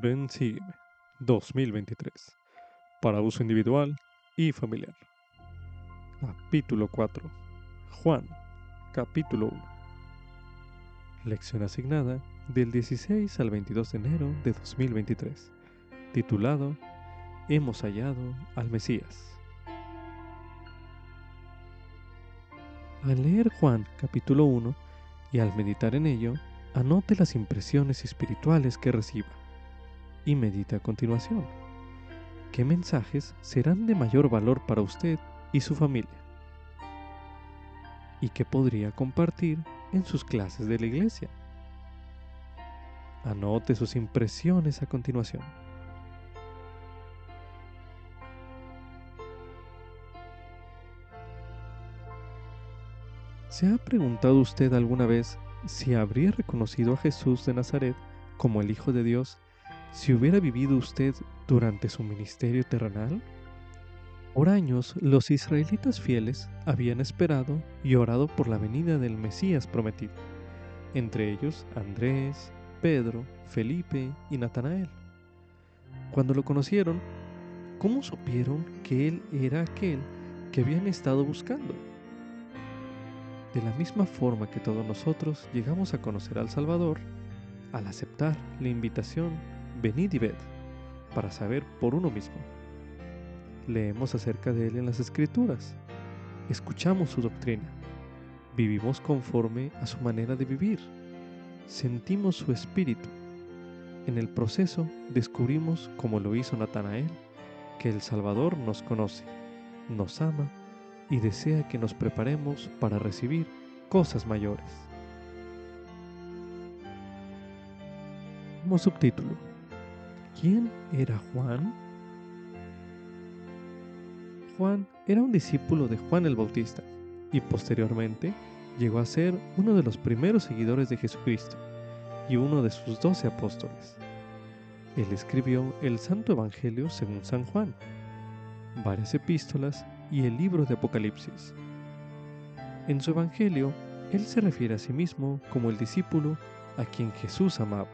Ven Sígueme 2023 para uso individual y familiar. Capítulo 4 Juan, capítulo 1 Lección asignada del 16 al 22 de enero de 2023, titulado Hemos hallado al Mesías. Al leer Juan capítulo 1 y al meditar en ello, anote las impresiones espirituales que reciba y medite a continuación. ¿Qué mensajes serán de mayor valor para usted y su familia? ¿Y qué podría compartir en sus clases de la iglesia? Anote sus impresiones a continuación. ¿Se ha preguntado usted alguna vez si habría reconocido a Jesús de Nazaret como el Hijo de Dios si hubiera vivido usted durante su ministerio terrenal? Por años los israelitas fieles habían esperado y orado por la venida del Mesías prometido, entre ellos Andrés, Pedro, Felipe y Natanael. Cuando lo conocieron, ¿cómo supieron que Él era aquel que habían estado buscando? De la misma forma que todos nosotros llegamos a conocer al Salvador, al aceptar la invitación, venid y ved, para saber por uno mismo. Leemos acerca de Él en las Escrituras, escuchamos su doctrina, vivimos conforme a su manera de vivir, sentimos su espíritu. En el proceso descubrimos, como lo hizo Natanael, que el Salvador nos conoce, nos ama y desea que nos preparemos para recibir cosas mayores. Subtítulo, ¿quién era Juan? Juan era un discípulo de Juan el Bautista y posteriormente llegó a ser uno de los primeros seguidores de Jesucristo y uno de sus doce apóstoles. Él escribió el Santo Evangelio según San Juan, varias epístolas y el libro de Apocalipsis. En su Evangelio, él se refiere a sí mismo como el discípulo a quien Jesús amaba,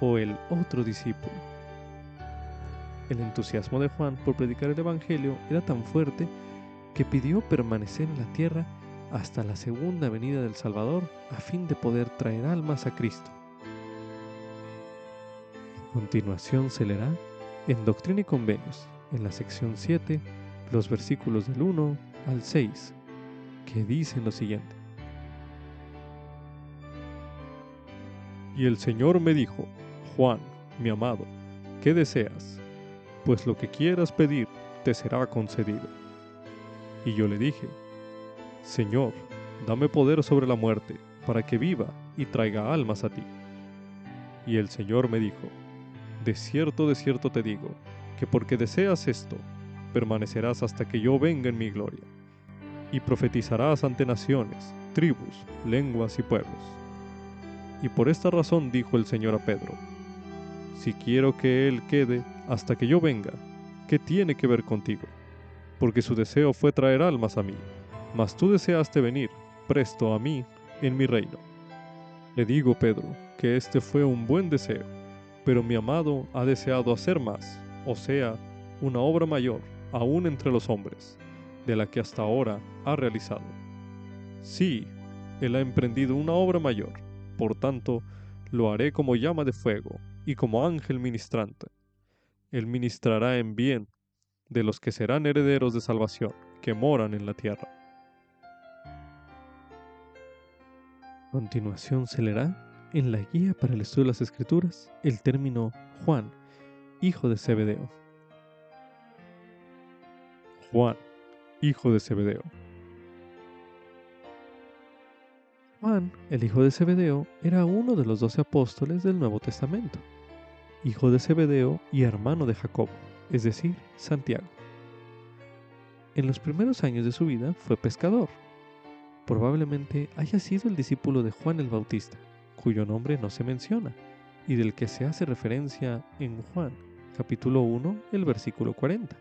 o el otro discípulo. El entusiasmo de Juan por predicar el Evangelio era tan fuerte que pidió permanecer en la tierra hasta la segunda venida del Salvador a fin de poder traer almas a Cristo. A continuación se leerá en Doctrina y Convenios, en la sección 7, los versículos del 1 al 6, que dicen lo siguiente. Y el Señor me dijo, Juan, mi amado, ¿qué deseas? Pues lo que quieras pedir te será concedido. Y yo le dije, Señor, dame poder sobre la muerte, para que viva y traiga almas a ti. Y el Señor me dijo, De cierto, de cierto te digo, que porque deseas esto, permanecerás hasta que yo venga en mi gloria, y profetizarás ante naciones, tribus, lenguas y pueblos. Y por esta razón dijo el Señor a Pedro, si quiero que Él quede hasta que yo venga, ¿qué tiene que ver contigo? Porque su deseo fue traer almas a mí, mas tú deseaste venir presto a mí en mi reino. Le digo, Pedro, que este fue un buen deseo, pero mi amado ha deseado hacer más, o sea, una obra mayor aún entre los hombres, de la que hasta ahora ha realizado. Sí, Él ha emprendido una obra mayor, por tanto, lo haré como llama de fuego y como ángel ministrante. Él ministrará en bien de los que serán herederos de salvación, que moran en la tierra. A continuación se leerá en la guía para el estudio de las Escrituras el término Juan, hijo de Zebedeo. Juan, hijo de Zebedeo. Juan, el hijo de Zebedeo, era uno de los doce apóstoles del Nuevo Testamento, hijo de Zebedeo y hermano de Jacob, es decir, Santiago. En los primeros años de su vida fue pescador. Probablemente haya sido el discípulo de Juan el Bautista, cuyo nombre no se menciona, y del que se hace referencia en Juan, capítulo 1, el versículo 40.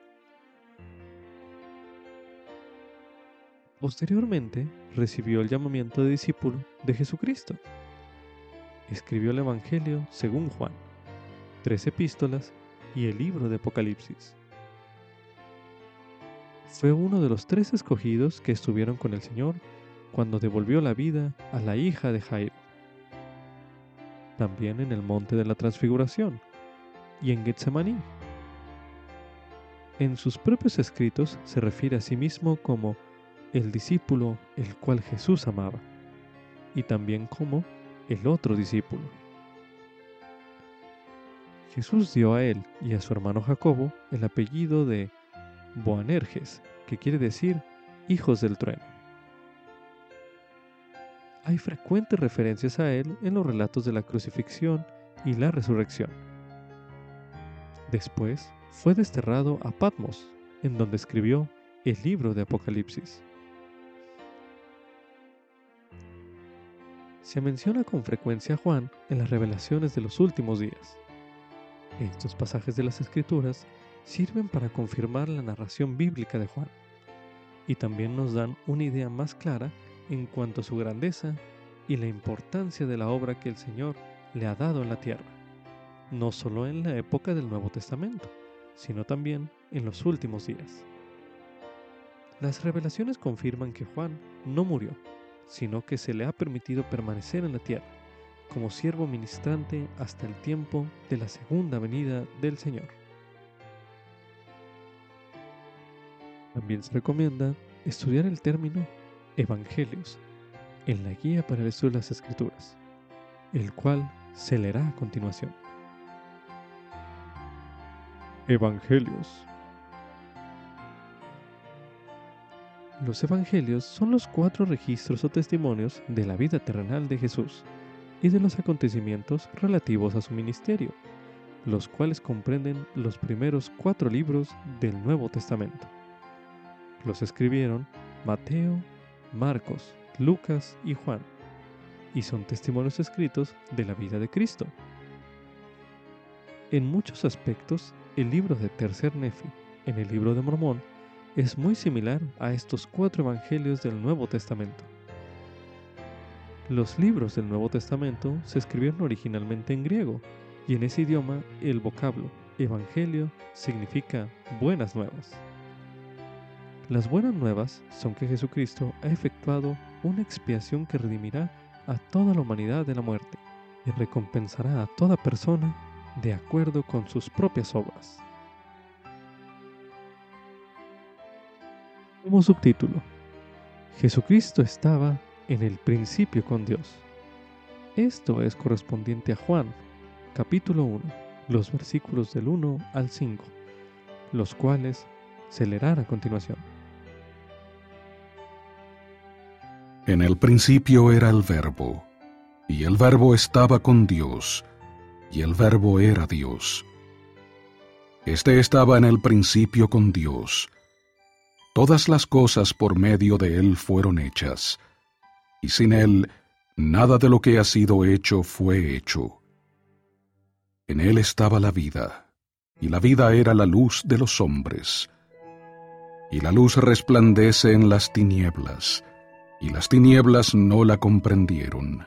Posteriormente recibió el llamamiento de discípulo de Jesucristo. Escribió el Evangelio según Juan. Tres epístolas y el libro de Apocalipsis. Fue uno de los tres escogidos que estuvieron con el Señor cuando devolvió la vida a la hija de Jairo. También en el monte de la transfiguración y en Getsemaní. En sus propios escritos se refiere a sí mismo como el discípulo el cual Jesús amaba y también como el otro discípulo. Jesús dio a él y a su hermano Jacobo el apellido de Boanerges, que quiere decir hijos del trueno. Hay frecuentes referencias a él en los relatos de la crucifixión y la resurrección. Después fue desterrado a Patmos, en donde escribió el libro de Apocalipsis. Se menciona con frecuencia a Juan en las revelaciones de los últimos días. Estos pasajes de las Escrituras sirven para confirmar la narración bíblica de Juan y también nos dan una idea más clara en cuanto a su grandeza y la importancia de la obra que el Señor le ha dado en la tierra, no solo en la época del Nuevo Testamento, sino también en los últimos días. Las revelaciones confirman que Juan no murió, sino que se le ha permitido permanecer en la tierra como siervo ministrante hasta el tiempo de la segunda venida del Señor. También se recomienda estudiar el término Evangelios en la guía para el estudio de las Escrituras, el cual se leerá a continuación. Evangelios Los Evangelios son los cuatro registros o testimonios de la vida terrenal de Jesús y de los acontecimientos relativos a su ministerio, los cuales comprenden los primeros cuatro libros del Nuevo Testamento. Los escribieron Mateo, Marcos, Lucas y Juan, y son testimonios escritos de la vida de Cristo. En muchos aspectos, el libro de Tercer Nefi, en el libro de Mormón, es muy similar a estos cuatro evangelios del Nuevo Testamento. Los libros del Nuevo Testamento se escribieron originalmente en griego, y en ese idioma el vocablo evangelio significa buenas nuevas. Las buenas nuevas son que Jesucristo ha efectuado una expiación que redimirá a toda la humanidad de la muerte y recompensará a toda persona de acuerdo con sus propias obras. Como subtítulo, Jesucristo estaba en el principio con Dios. Esto es correspondiente a Juan, capítulo 1, los versículos del 1 al 5, los cuales se leerán a continuación. En el principio era el verbo, y el verbo estaba con Dios, y el verbo era Dios. Este estaba en el principio con Dios. Todas las cosas por medio de él fueron hechas, y sin él nada de lo que ha sido hecho fue hecho. En él estaba la vida, y la vida era la luz de los hombres. Y la luz resplandece en las tinieblas, y las tinieblas no la comprendieron.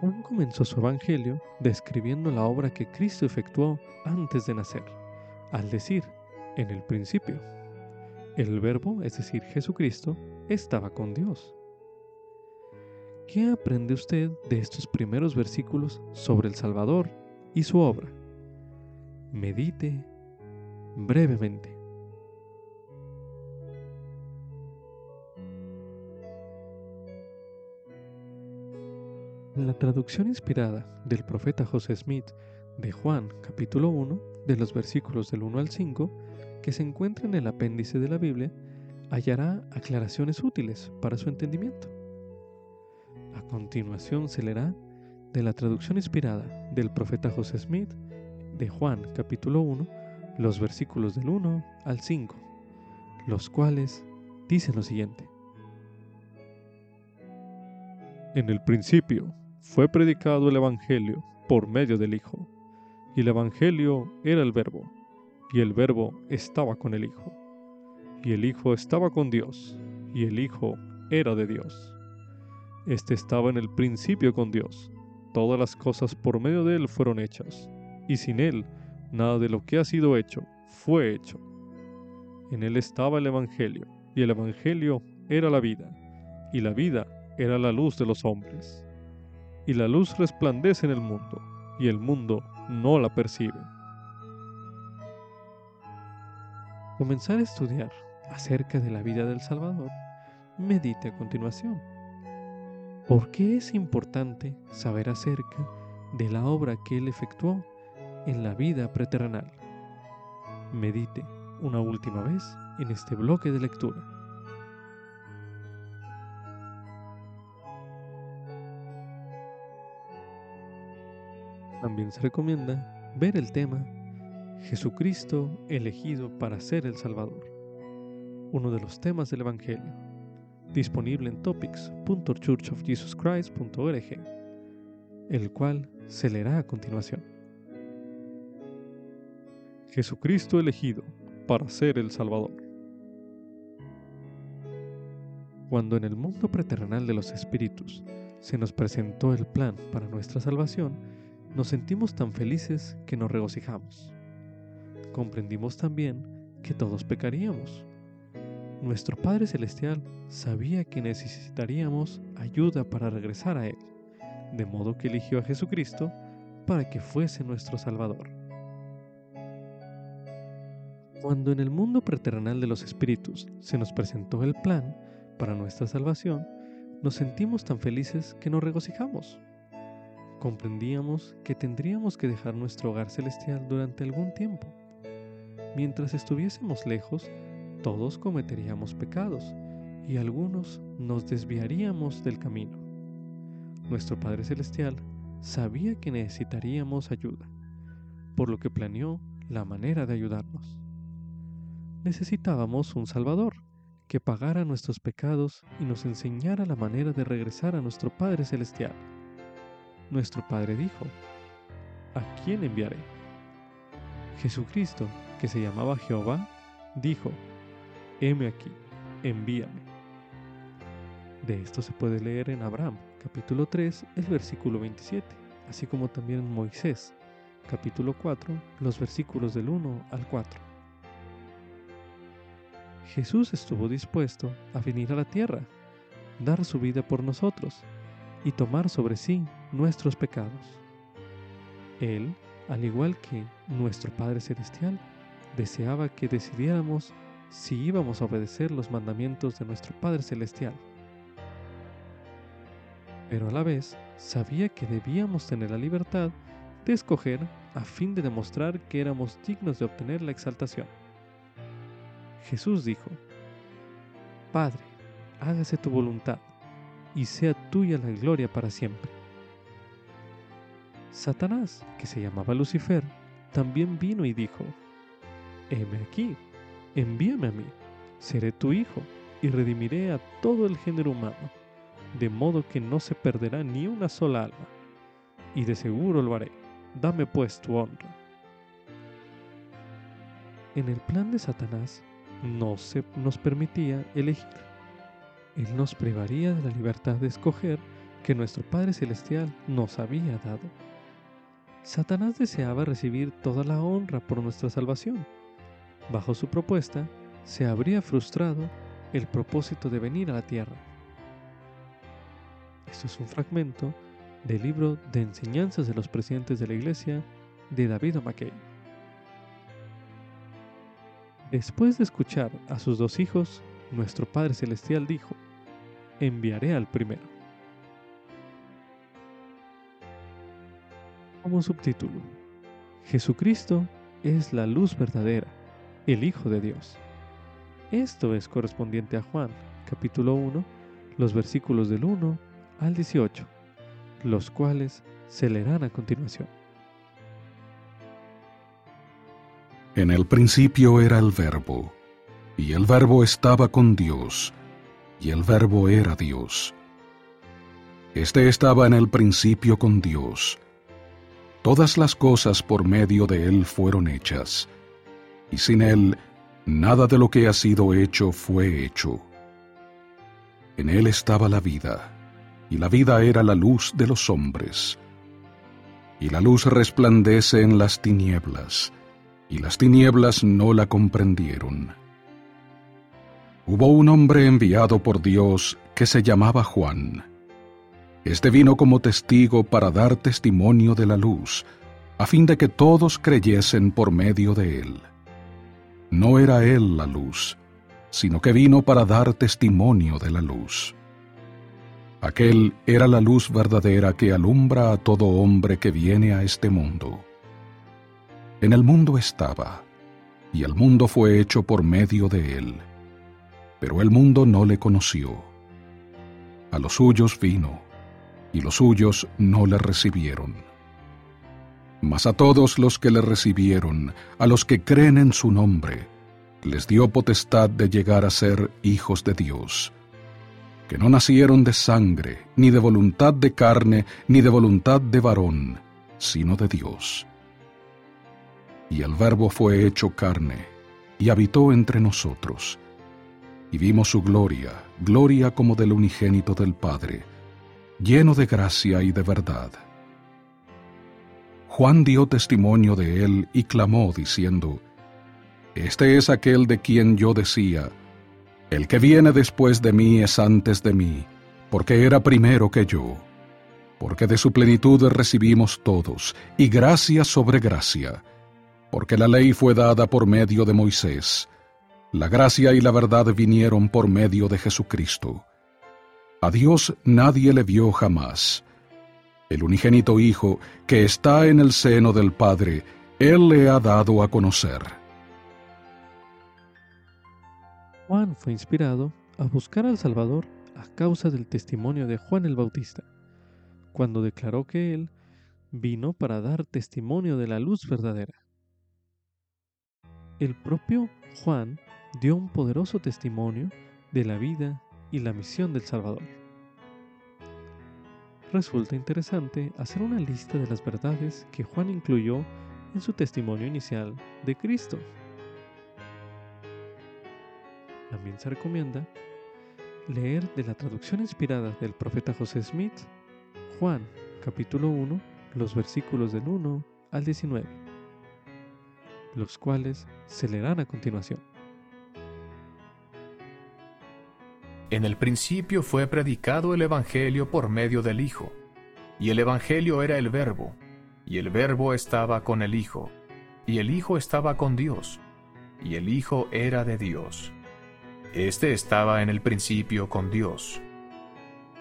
Juan comenzó su evangelio describiendo la obra que Cristo efectuó antes de nacer, al decir, en el principio. El verbo, es decir, Jesucristo, estaba con Dios. ¿Qué aprende usted de estos primeros versículos sobre el Salvador y su obra? Medite brevemente. En la traducción inspirada del profeta José Smith de Juan capítulo 1, de los versículos del 1 al 5, que se encuentra en el apéndice de la Biblia, hallará aclaraciones útiles para su entendimiento. A continuación se leerá de la traducción inspirada del profeta José Smith de Juan capítulo 1, los versículos del 1 al 5, los cuales dicen lo siguiente. En el principio fue predicado el Evangelio por medio del Hijo, y el Evangelio era el Verbo, y el Verbo estaba con el Hijo, y el Hijo estaba con Dios, y el Hijo era de Dios. Este estaba en el principio con Dios. todas las cosas por medio de Él fueron hechas, y sin Él nada de lo que ha sido hecho fue hecho. En Él estaba el Evangelio, y el Evangelio era la vida, y la vida era la luz de los hombres. Y la luz resplandece en el mundo, y el mundo no la percibe. Comenzar a estudiar acerca de la vida del Salvador, medite a continuación. ¿Por qué es importante saber acerca de la obra que Él efectuó en la vida preterrenal? Medite una última vez en este bloque de lectura. También se recomienda ver el tema Jesucristo elegido para ser el Salvador, uno de los temas del Evangelio, disponible en topics.churchofjesuschrist.org, el cual se leerá a continuación. Jesucristo elegido para ser el Salvador. Cuando en el mundo preterrenal de los espíritus se nos presentó el plan para nuestra salvación, nos sentimos tan felices que nos regocijamos. Comprendimos también que todos pecaríamos. Nuestro Padre Celestial sabía que necesitaríamos ayuda para regresar a Él, de modo que eligió a Jesucristo para que fuese nuestro Salvador. Cuando en el mundo preterrenal de los espíritus se nos presentó el plan para nuestra salvación, nos sentimos tan felices que nos regocijamos comprendíamos que tendríamos que dejar nuestro hogar celestial durante algún tiempo. Mientras estuviésemos lejos, todos cometeríamos pecados y algunos nos desviaríamos del camino. Nuestro Padre Celestial sabía que necesitaríamos ayuda, por lo que planeó la manera de ayudarnos. Necesitábamos un Salvador que pagara nuestros pecados y nos enseñara la manera de regresar a nuestro Padre Celestial nuestro Padre dijo, ¿a quién enviaré? Jesucristo, que se llamaba Jehová, dijo, heme aquí, envíame. De esto se puede leer en Abraham, capítulo 3, el versículo 27, así como también en Moisés, capítulo 4, los versículos del 1 al 4. Jesús estuvo dispuesto a venir a la tierra, dar su vida por nosotros y tomar sobre sí nuestros pecados. Él, al igual que nuestro Padre Celestial, deseaba que decidiéramos si íbamos a obedecer los mandamientos de nuestro Padre Celestial. Pero a la vez sabía que debíamos tener la libertad de escoger a fin de demostrar que éramos dignos de obtener la exaltación. Jesús dijo, Padre, hágase tu voluntad y sea tuya la gloria para siempre. Satanás, que se llamaba Lucifer, también vino y dijo, Heme aquí, envíame a mí, seré tu hijo y redimiré a todo el género humano, de modo que no se perderá ni una sola alma, y de seguro lo haré, dame pues tu honra. En el plan de Satanás no se nos permitía elegir él nos privaría de la libertad de escoger que nuestro Padre Celestial nos había dado. Satanás deseaba recibir toda la honra por nuestra salvación. Bajo su propuesta, se habría frustrado el propósito de venir a la tierra. Esto es un fragmento del libro de enseñanzas de los presidentes de la iglesia de David O'Mackey. Después de escuchar a sus dos hijos, nuestro Padre Celestial dijo, enviaré al primero. Como subtítulo, Jesucristo es la luz verdadera, el Hijo de Dios. Esto es correspondiente a Juan, capítulo 1, los versículos del 1 al 18, los cuales se leerán a continuación. En el principio era el verbo y el verbo estaba con Dios, y el verbo era Dios. Este estaba en el principio con Dios. Todas las cosas por medio de Él fueron hechas, y sin Él nada de lo que ha sido hecho fue hecho. En Él estaba la vida, y la vida era la luz de los hombres. y la luz resplandece en las tinieblas, y las tinieblas no la comprendieron. Hubo un hombre enviado por Dios que se llamaba Juan. Este vino como testigo para dar testimonio de la luz, a fin de que todos creyesen por medio de él. No era él la luz, sino que vino para dar testimonio de la luz. Aquel era la luz verdadera que alumbra a todo hombre que viene a este mundo. En el mundo estaba, y el mundo fue hecho por medio de él, pero el mundo no le conoció. A los suyos vino, y los suyos no le recibieron. Mas a todos los que le recibieron, a los que creen en su nombre, les dio potestad de llegar a ser hijos de Dios que no nacieron de sangre, ni de voluntad de carne, ni de voluntad de varón, sino de Dios. Y el Verbo fue hecho carne, y habitó entre nosotros. Y vimos su gloria, gloria como del unigénito del Padre, lleno de gracia y de verdad. Juan dio testimonio de él y clamó diciendo, Este es aquel de quien yo decía, el que viene después de mí es antes de mí, porque era primero que yo. Porque de su plenitud recibimos todos, y gracia sobre gracia. Porque la ley fue dada por medio de Moisés. La gracia y la verdad vinieron por medio de Jesucristo. A Dios nadie le vio jamás. El unigénito Hijo, que está en el seno del Padre, Él le ha dado a conocer. Juan fue inspirado a buscar al Salvador a causa del testimonio de Juan el Bautista, cuando declaró que él vino para dar testimonio de la luz verdadera. El propio Juan dio un poderoso testimonio de la vida y la misión del Salvador. Resulta interesante hacer una lista de las verdades que Juan incluyó en su testimonio inicial de Cristo. También se recomienda leer de la traducción inspirada del profeta José Smith, Juan capítulo 1, los versículos del 1 al 19, los cuales se leerán a continuación. En el principio fue predicado el Evangelio por medio del Hijo, y el Evangelio era el Verbo, y el Verbo estaba con el Hijo, y el Hijo estaba con Dios, y el Hijo era de Dios. Este estaba en el principio con Dios.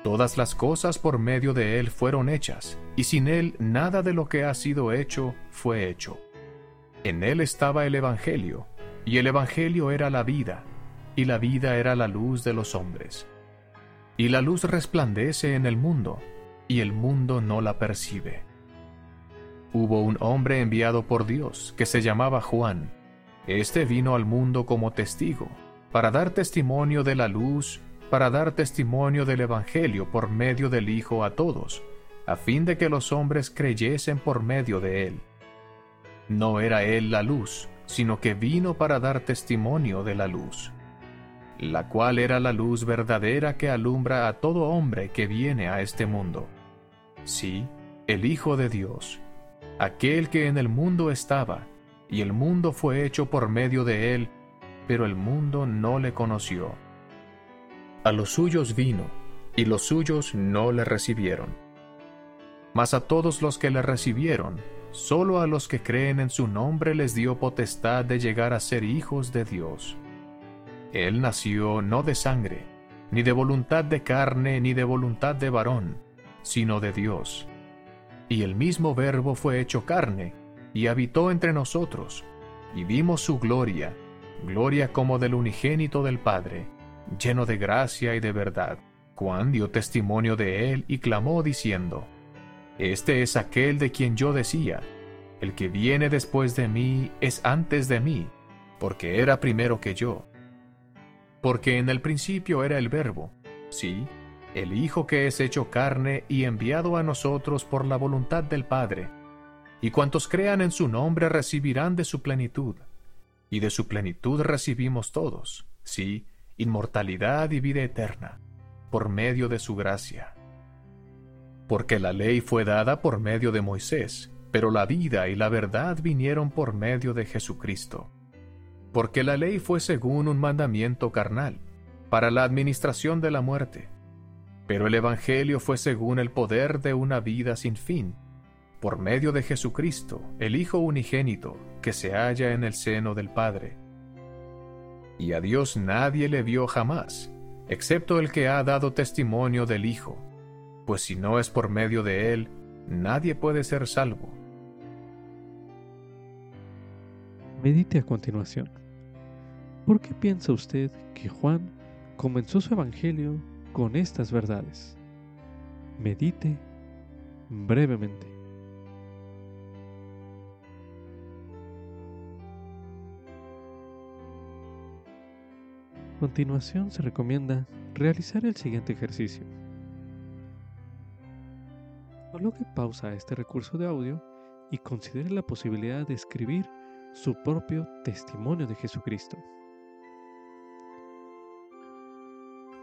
Todas las cosas por medio de Él fueron hechas, y sin Él nada de lo que ha sido hecho fue hecho. En Él estaba el Evangelio, y el Evangelio era la vida, y la vida era la luz de los hombres. Y la luz resplandece en el mundo, y el mundo no la percibe. Hubo un hombre enviado por Dios, que se llamaba Juan. Este vino al mundo como testigo para dar testimonio de la luz, para dar testimonio del Evangelio por medio del Hijo a todos, a fin de que los hombres creyesen por medio de él. No era él la luz, sino que vino para dar testimonio de la luz, la cual era la luz verdadera que alumbra a todo hombre que viene a este mundo. Sí, el Hijo de Dios, aquel que en el mundo estaba, y el mundo fue hecho por medio de él, pero el mundo no le conoció. A los suyos vino, y los suyos no le recibieron. Mas a todos los que le recibieron, solo a los que creen en su nombre les dio potestad de llegar a ser hijos de Dios. Él nació no de sangre, ni de voluntad de carne, ni de voluntad de varón, sino de Dios. Y el mismo Verbo fue hecho carne, y habitó entre nosotros, y vimos su gloria, gloria como del unigénito del Padre, lleno de gracia y de verdad. Juan dio testimonio de él y clamó diciendo, Este es aquel de quien yo decía, el que viene después de mí es antes de mí, porque era primero que yo. Porque en el principio era el verbo, sí, el Hijo que es hecho carne y enviado a nosotros por la voluntad del Padre, y cuantos crean en su nombre recibirán de su plenitud y de su plenitud recibimos todos, sí, inmortalidad y vida eterna, por medio de su gracia. porque la ley fue dada por medio de Moisés, pero la vida y la verdad vinieron por medio de Jesucristo. Porque la ley fue según un mandamiento carnal, para la administración de la muerte, pero el Evangelio fue según el poder de una vida sin fin, por medio de Jesucristo, el Hijo unigénito, que se halla en el seno del Padre. Y a Dios nadie le vio jamás, excepto el que ha dado testimonio del Hijo, pues si no es por medio de él, nadie puede ser salvo. Medite a continuación. ¿Por qué piensa usted que Juan comenzó su evangelio con estas verdades. Medite brevemente. A continuación se recomienda realizar el siguiente ejercicio. Coloque pausa a este recurso de audio y considere la posibilidad de escribir su propio testimonio de Jesucristo.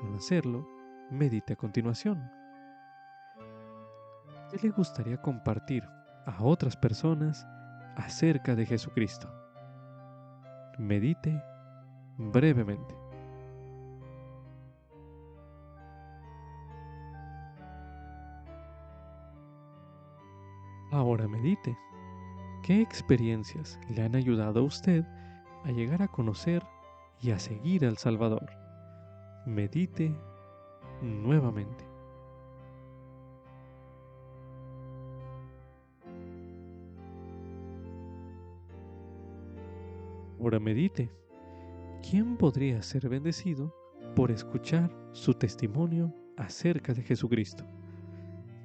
Al hacerlo, medite a continuación. ¿Qué le gustaría compartir a otras personas acerca de Jesucristo? Medite brevemente. Ahora medite. ¿Qué experiencias le han ayudado a usted a llegar a conocer y a seguir al Salvador? Medite nuevamente. Ahora medite. ¿Quién podría ser bendecido por escuchar su testimonio acerca de Jesucristo?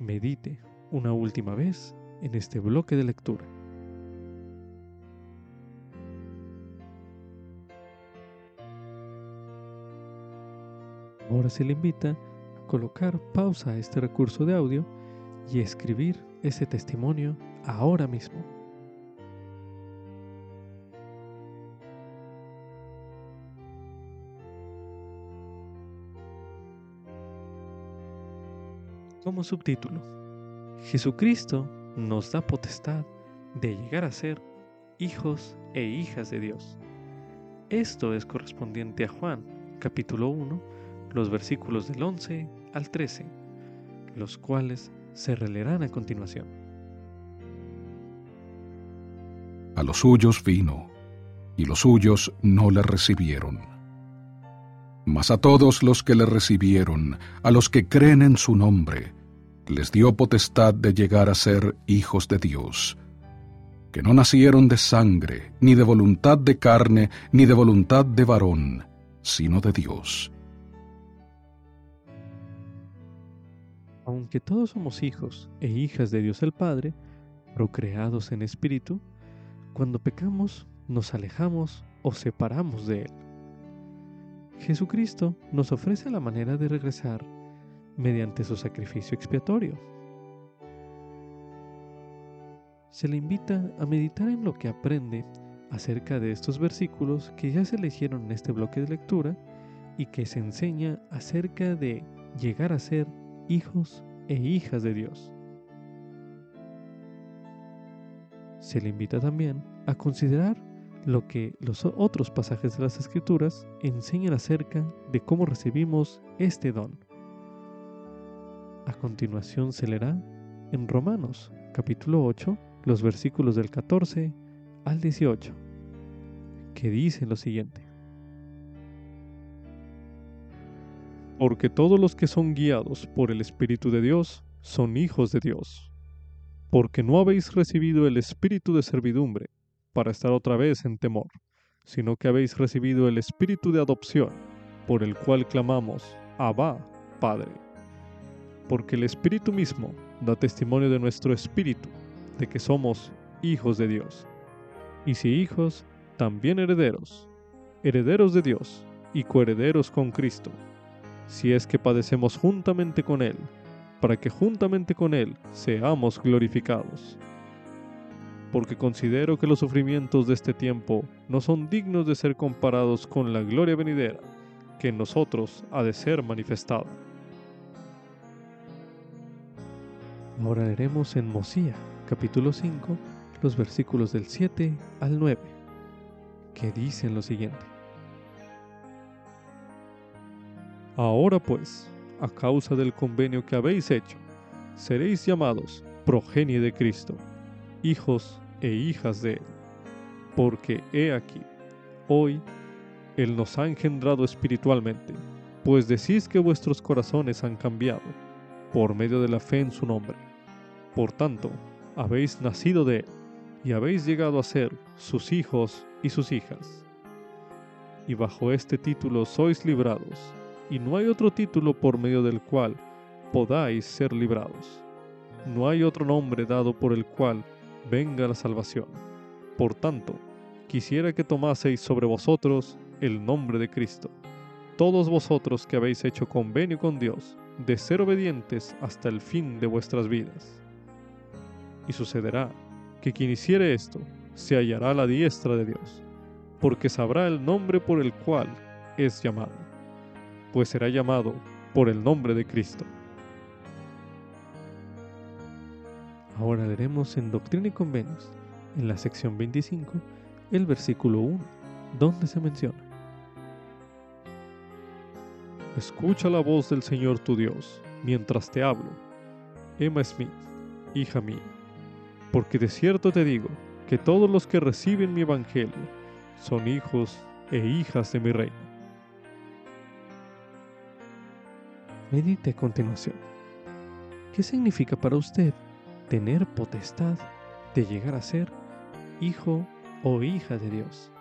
Medite una última vez en este bloque de lectura. Ahora se le invita a colocar pausa a este recurso de audio y escribir ese testimonio ahora mismo. Como subtítulo, Jesucristo nos da potestad de llegar a ser hijos e hijas de Dios. Esto es correspondiente a Juan, capítulo 1, los versículos del 11 al 13, los cuales se releerán a continuación. A los suyos vino, y los suyos no le recibieron. Mas a todos los que le recibieron, a los que creen en su nombre, les dio potestad de llegar a ser hijos de Dios, que no nacieron de sangre, ni de voluntad de carne, ni de voluntad de varón, sino de Dios. Aunque todos somos hijos e hijas de Dios el Padre, procreados en espíritu, cuando pecamos nos alejamos o separamos de Él. Jesucristo nos ofrece la manera de regresar mediante su sacrificio expiatorio. Se le invita a meditar en lo que aprende acerca de estos versículos que ya se leyeron en este bloque de lectura y que se enseña acerca de llegar a ser hijos e hijas de Dios. Se le invita también a considerar lo que los otros pasajes de las Escrituras enseñan acerca de cómo recibimos este don. A continuación se leerá en Romanos capítulo 8 los versículos del 14 al 18, que dicen lo siguiente. Porque todos los que son guiados por el Espíritu de Dios son hijos de Dios. Porque no habéis recibido el espíritu de servidumbre para estar otra vez en temor, sino que habéis recibido el espíritu de adopción, por el cual clamamos, Abba, Padre. Porque el Espíritu mismo da testimonio de nuestro espíritu, de que somos hijos de Dios. Y si hijos, también herederos, herederos de Dios y coherederos con Cristo si es que padecemos juntamente con Él, para que juntamente con Él seamos glorificados. Porque considero que los sufrimientos de este tiempo no son dignos de ser comparados con la gloria venidera, que en nosotros ha de ser manifestada. Ahora leeremos en Mosía, capítulo 5, los versículos del 7 al 9, que dicen lo siguiente. Ahora pues, a causa del convenio que habéis hecho, seréis llamados progenie de Cristo, hijos e hijas de Él, porque he aquí, hoy, Él nos ha engendrado espiritualmente, pues decís que vuestros corazones han cambiado por medio de la fe en su nombre. Por tanto, habéis nacido de Él y habéis llegado a ser sus hijos y sus hijas. Y bajo este título sois librados, y no hay otro título por medio del cual podáis ser librados. No hay otro nombre dado por el cual venga la salvación. Por tanto, quisiera que tomaseis sobre vosotros el nombre de Cristo, todos vosotros que habéis hecho convenio con Dios, de ser obedientes hasta el fin de vuestras vidas. Y sucederá que quien hiciere esto se hallará la diestra de Dios, porque sabrá el nombre por el cual es llamado, pues será llamado por el nombre de Cristo. Ahora leeremos en Doctrina y Convenios, en la sección 25, el versículo 1, donde se menciona. Escucha la voz del Señor tu Dios mientras te hablo. Emma Smith, hija mía, porque de cierto te digo que todos los que reciben mi evangelio son hijos e hijas de mi reino. Medite a continuación. ¿Qué significa para usted tener potestad de llegar a ser hijo o hija de Dios?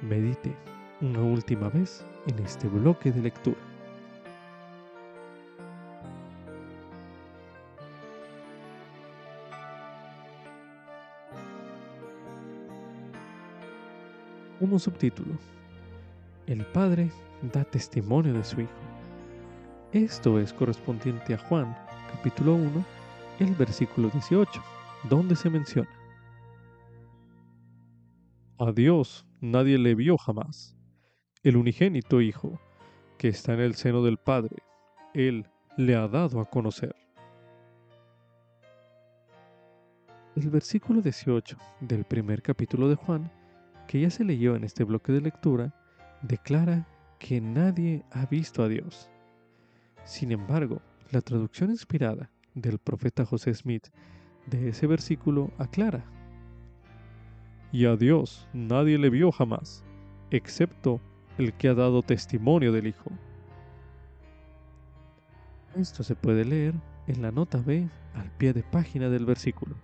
Medite una última vez en este bloque de lectura. Como subtítulo, El Padre da testimonio de su Hijo. Esto es correspondiente a Juan, capítulo 1, el versículo 18, donde se menciona. A Dios nadie le vio jamás. El unigénito Hijo, que está en el seno del Padre, Él le ha dado a conocer. El versículo 18 del primer capítulo de Juan que ya se leyó en este bloque de lectura, declara que nadie ha visto a Dios. Sin embargo, la traducción inspirada del profeta José Smith de ese versículo aclara, y a Dios nadie le vio jamás, excepto el que ha dado testimonio del Hijo. Esto se puede leer en la nota B al pie de página del versículo.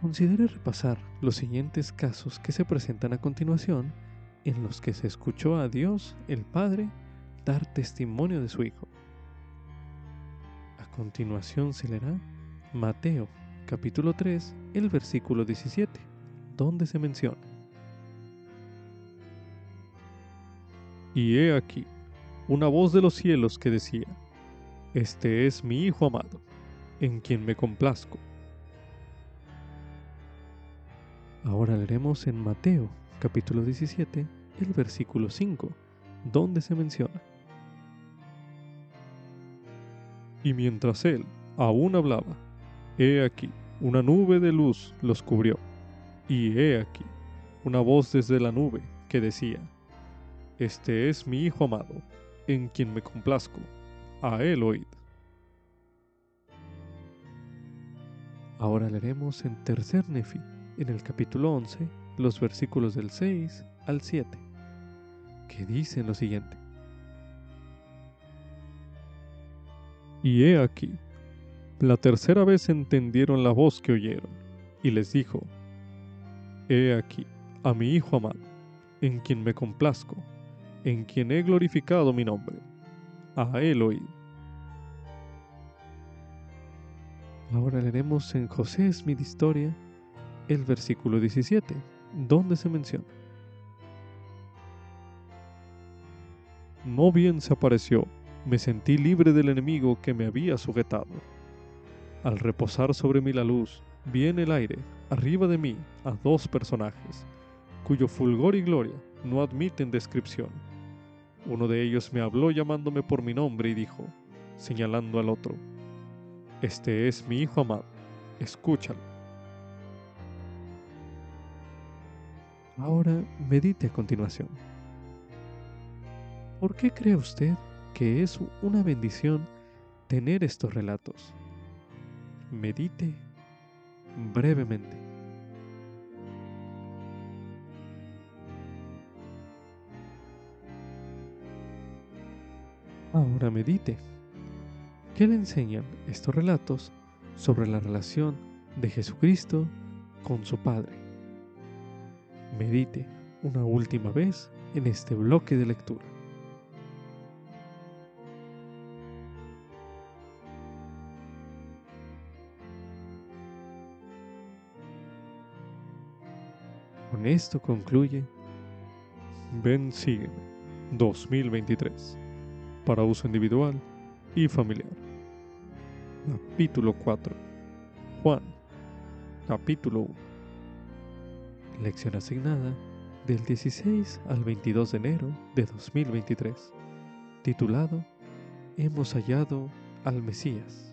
Considere repasar los siguientes casos que se presentan a continuación en los que se escuchó a Dios el Padre dar testimonio de su Hijo. A continuación se leerá Mateo capítulo 3, el versículo 17, donde se menciona. Y he aquí una voz de los cielos que decía, Este es mi Hijo amado, en quien me complazco Ahora leeremos en Mateo capítulo 17 el versículo 5, donde se menciona. Y mientras él aún hablaba, he aquí, una nube de luz los cubrió, y he aquí, una voz desde la nube que decía, Este es mi Hijo amado, en quien me complazco, a él oíd. Ahora leeremos en tercer Nefi en el capítulo 11, los versículos del 6 al 7, que dicen lo siguiente. Y he aquí, la tercera vez entendieron la voz que oyeron, y les dijo, He aquí a mi Hijo amado, en quien me complazco, en quien he glorificado mi nombre, a él oíd. Ahora leeremos en José Smith Historia el versículo 17, donde se menciona. No bien se apareció, me sentí libre del enemigo que me había sujetado. Al reposar sobre mí la luz, vi en el aire, arriba de mí, a dos personajes, cuyo fulgor y gloria no admiten descripción. Uno de ellos me habló llamándome por mi nombre y dijo, señalando al otro, Este es mi Hijo amado, escúchalo. Ahora medite a continuación. ¿Por qué cree usted que es una bendición tener estos relatos? Medite brevemente. Ahora medite. ¿Qué le enseñan estos relatos sobre la relación de Jesucristo con su Padre? Medite una última vez en este bloque de lectura. Con esto concluye Ven Sígueme 2023 para uso individual y familiar. Capítulo 4. Juan. Capítulo 1. Lección asignada del 16 al 22 de enero de 2023. Titulado Hemos hallado al Mesías.